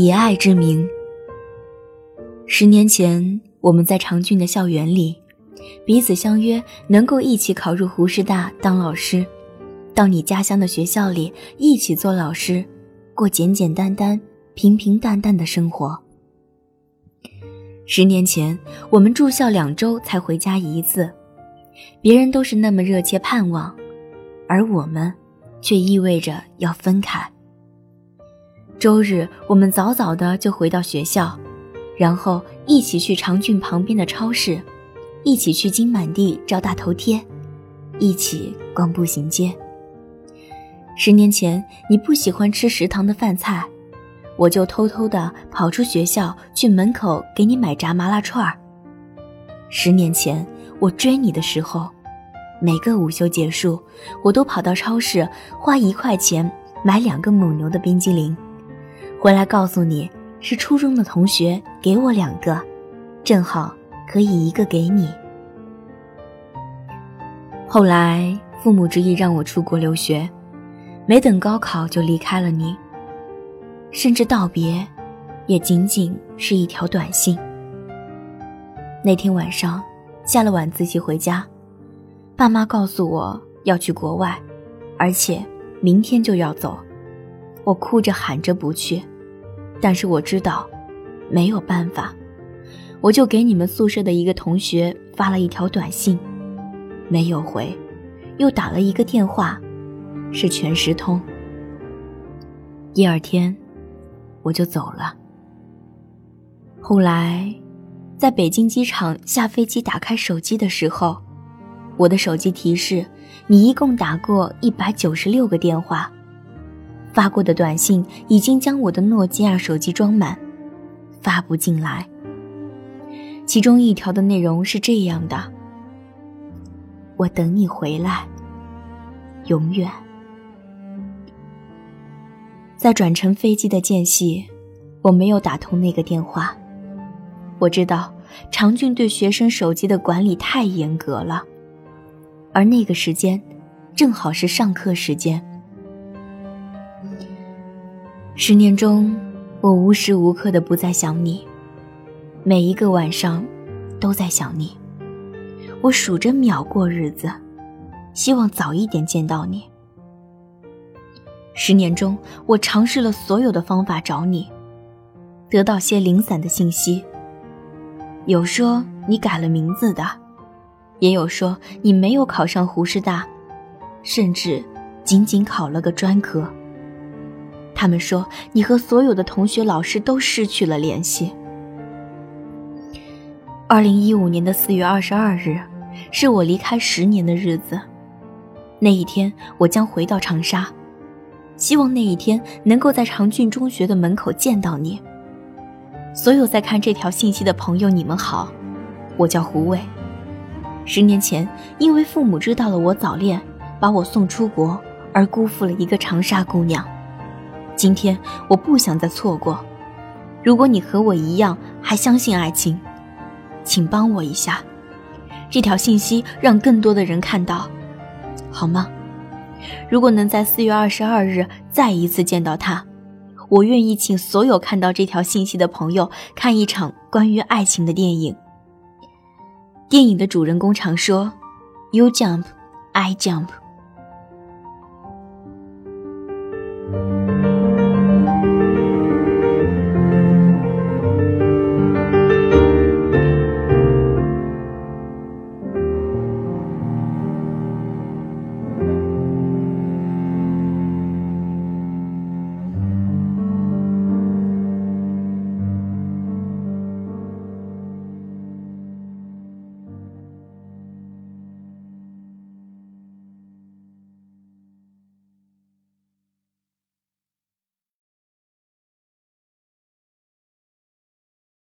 以爱之名。十年前，我们在长郡的校园里，彼此相约能够一起考入湖师大当老师，到你家乡的学校里一起做老师，过简简单单、平平淡淡的生活。十年前，我们住校两周才回家一次，别人都是那么热切盼望，而我们，却意味着要分开。周日，我们早早的就回到学校，然后一起去长郡旁边的超市，一起去金满地找大头贴，一起逛步行街。十年前，你不喜欢吃食堂的饭菜，我就偷偷的跑出学校去门口给你买炸麻辣串儿。十年前，我追你的时候，每个午休结束，我都跑到超市花一块钱买两个蒙牛的冰激凌。回来告诉你是初中的同学给我两个，正好可以一个给你。后来父母执意让我出国留学，没等高考就离开了你，甚至道别，也仅仅是一条短信。那天晚上下了晚自习回家，爸妈告诉我要去国外，而且明天就要走。我哭着喊着不去，但是我知道没有办法，我就给你们宿舍的一个同学发了一条短信，没有回，又打了一个电话，是全时通。第二天我就走了。后来，在北京机场下飞机打开手机的时候，我的手机提示你一共打过一百九十六个电话。发过的短信已经将我的诺基亚手机装满，发不进来。其中一条的内容是这样的：“我等你回来，永远。”在转乘飞机的间隙，我没有打通那个电话。我知道长俊对学生手机的管理太严格了，而那个时间正好是上课时间。十年中，我无时无刻的不在想你，每一个晚上都在想你。我数着秒过日子，希望早一点见到你。十年中，我尝试了所有的方法找你，得到些零散的信息。有说你改了名字的，也有说你没有考上湖师大，甚至仅仅考了个专科。他们说你和所有的同学、老师都失去了联系。二零一五年的四月二十二日，是我离开十年的日子。那一天，我将回到长沙，希望那一天能够在长郡中学的门口见到你。所有在看这条信息的朋友，你们好，我叫胡伟。十年前，因为父母知道了我早恋，把我送出国，而辜负了一个长沙姑娘。今天我不想再错过。如果你和我一样还相信爱情，请帮我一下，这条信息让更多的人看到，好吗？如果能在四月二十二日再一次见到他，我愿意请所有看到这条信息的朋友看一场关于爱情的电影。电影的主人公常说：“You jump, I jump。”